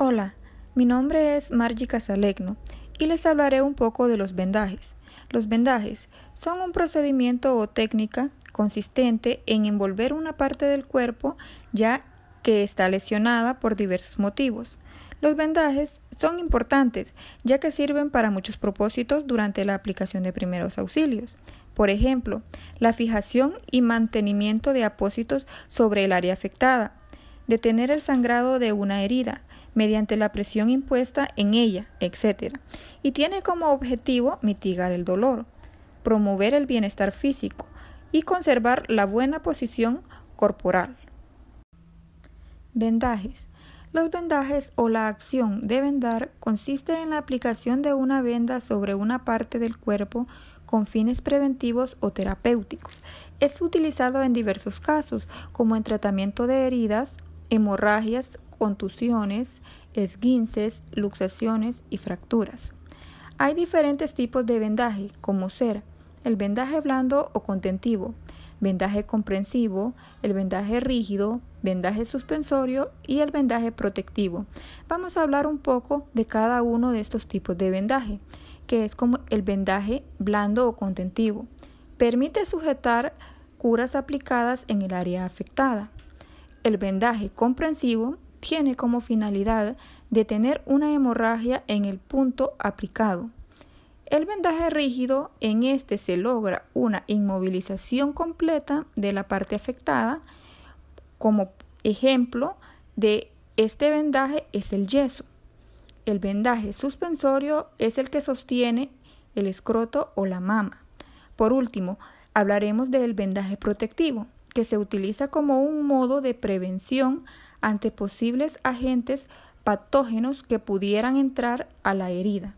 Hola, mi nombre es Margie Casalegno y les hablaré un poco de los vendajes. Los vendajes son un procedimiento o técnica consistente en envolver una parte del cuerpo ya que está lesionada por diversos motivos. Los vendajes son importantes ya que sirven para muchos propósitos durante la aplicación de primeros auxilios. Por ejemplo, la fijación y mantenimiento de apósitos sobre el área afectada, detener el sangrado de una herida mediante la presión impuesta en ella, etc. Y tiene como objetivo mitigar el dolor, promover el bienestar físico y conservar la buena posición corporal. Vendajes. Los vendajes o la acción de vendar consiste en la aplicación de una venda sobre una parte del cuerpo con fines preventivos o terapéuticos. Es utilizado en diversos casos, como en tratamiento de heridas, hemorragias, contusiones, esguinces, luxaciones y fracturas. Hay diferentes tipos de vendaje, como ser el vendaje blando o contentivo, vendaje comprensivo, el vendaje rígido, vendaje suspensorio y el vendaje protectivo. Vamos a hablar un poco de cada uno de estos tipos de vendaje, que es como el vendaje blando o contentivo. Permite sujetar curas aplicadas en el área afectada. El vendaje comprensivo tiene como finalidad detener una hemorragia en el punto aplicado. El vendaje rígido, en este se logra una inmovilización completa de la parte afectada. Como ejemplo de este vendaje es el yeso. El vendaje suspensorio es el que sostiene el escroto o la mama. Por último, hablaremos del vendaje protectivo, que se utiliza como un modo de prevención ante posibles agentes patógenos que pudieran entrar a la herida.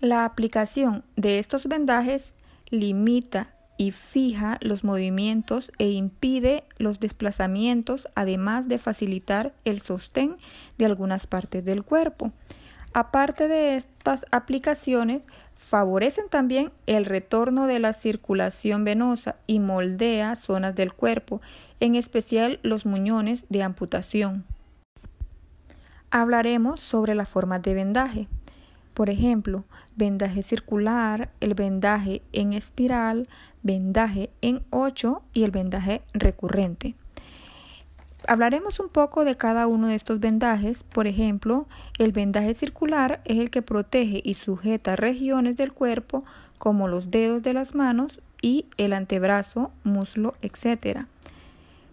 La aplicación de estos vendajes limita y fija los movimientos e impide los desplazamientos, además de facilitar el sostén de algunas partes del cuerpo. Aparte de estas aplicaciones, favorecen también el retorno de la circulación venosa y moldea zonas del cuerpo, en especial los muñones de amputación. Hablaremos sobre las formas de vendaje. Por ejemplo, vendaje circular, el vendaje en espiral, vendaje en 8 y el vendaje recurrente. Hablaremos un poco de cada uno de estos vendajes. Por ejemplo, el vendaje circular es el que protege y sujeta regiones del cuerpo como los dedos de las manos y el antebrazo, muslo, etc.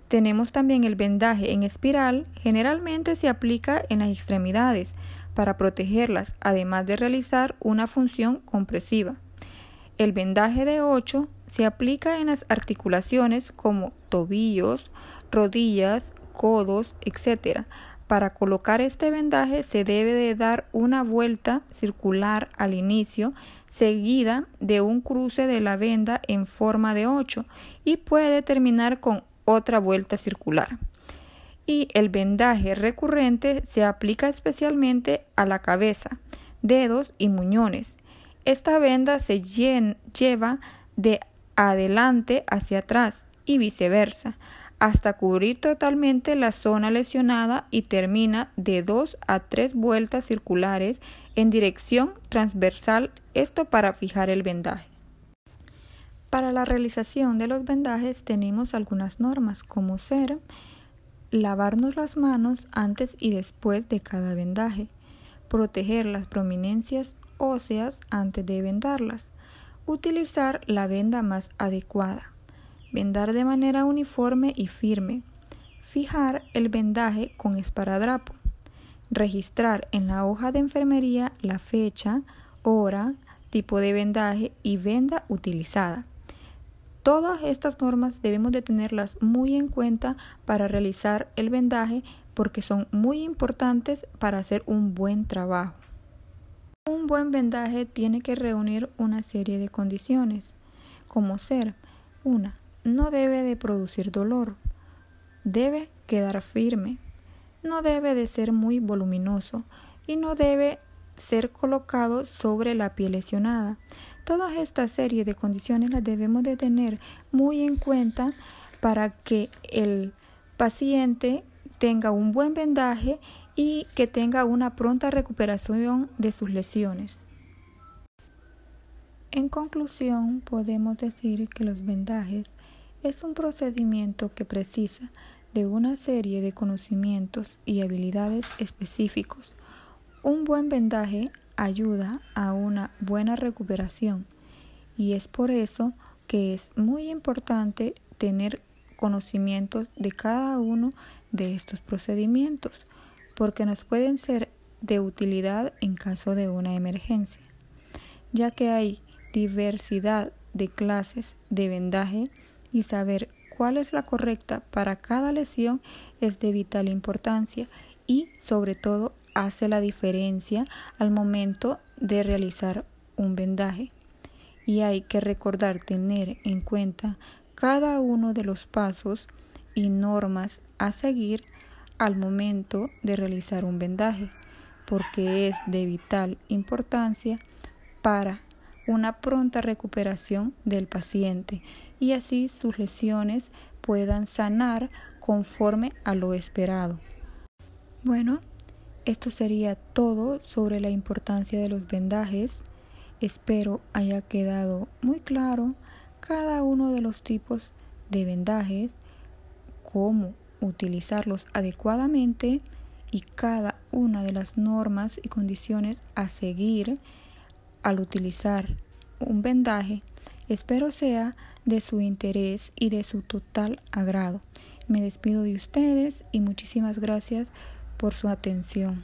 Tenemos también el vendaje en espiral, generalmente se aplica en las extremidades para protegerlas, además de realizar una función compresiva. El vendaje de 8 se aplica en las articulaciones como tobillos, rodillas, codos, etc. Para colocar este vendaje se debe de dar una vuelta circular al inicio, seguida de un cruce de la venda en forma de 8 y puede terminar con otra vuelta circular. Y el vendaje recurrente se aplica especialmente a la cabeza, dedos y muñones. Esta venda se lleva de adelante hacia atrás y viceversa hasta cubrir totalmente la zona lesionada y termina de dos a tres vueltas circulares en dirección transversal, esto para fijar el vendaje. Para la realización de los vendajes tenemos algunas normas, como ser lavarnos las manos antes y después de cada vendaje, proteger las prominencias óseas antes de vendarlas, utilizar la venda más adecuada, vendar de manera uniforme y firme, fijar el vendaje con esparadrapo, registrar en la hoja de enfermería la fecha, hora, tipo de vendaje y venda utilizada. Todas estas normas debemos de tenerlas muy en cuenta para realizar el vendaje porque son muy importantes para hacer un buen trabajo. Un buen vendaje tiene que reunir una serie de condiciones, como ser una, no debe de producir dolor, debe quedar firme, no debe de ser muy voluminoso y no debe ser colocado sobre la piel lesionada. Toda esta serie de condiciones las debemos de tener muy en cuenta para que el paciente tenga un buen vendaje y que tenga una pronta recuperación de sus lesiones. En conclusión, podemos decir que los vendajes es un procedimiento que precisa de una serie de conocimientos y habilidades específicos. Un buen vendaje ayuda a una buena recuperación y es por eso que es muy importante tener conocimientos de cada uno de estos procedimientos porque nos pueden ser de utilidad en caso de una emergencia, ya que hay diversidad de clases de vendaje y saber cuál es la correcta para cada lesión es de vital importancia y sobre todo hace la diferencia al momento de realizar un vendaje. Y hay que recordar tener en cuenta cada uno de los pasos y normas a seguir al momento de realizar un vendaje, porque es de vital importancia para una pronta recuperación del paciente y así sus lesiones puedan sanar conforme a lo esperado. Bueno, esto sería todo sobre la importancia de los vendajes. Espero haya quedado muy claro cada uno de los tipos de vendajes, cómo utilizarlos adecuadamente y cada una de las normas y condiciones a seguir al utilizar un vendaje. Espero sea de su interés y de su total agrado. Me despido de ustedes y muchísimas gracias por su atención.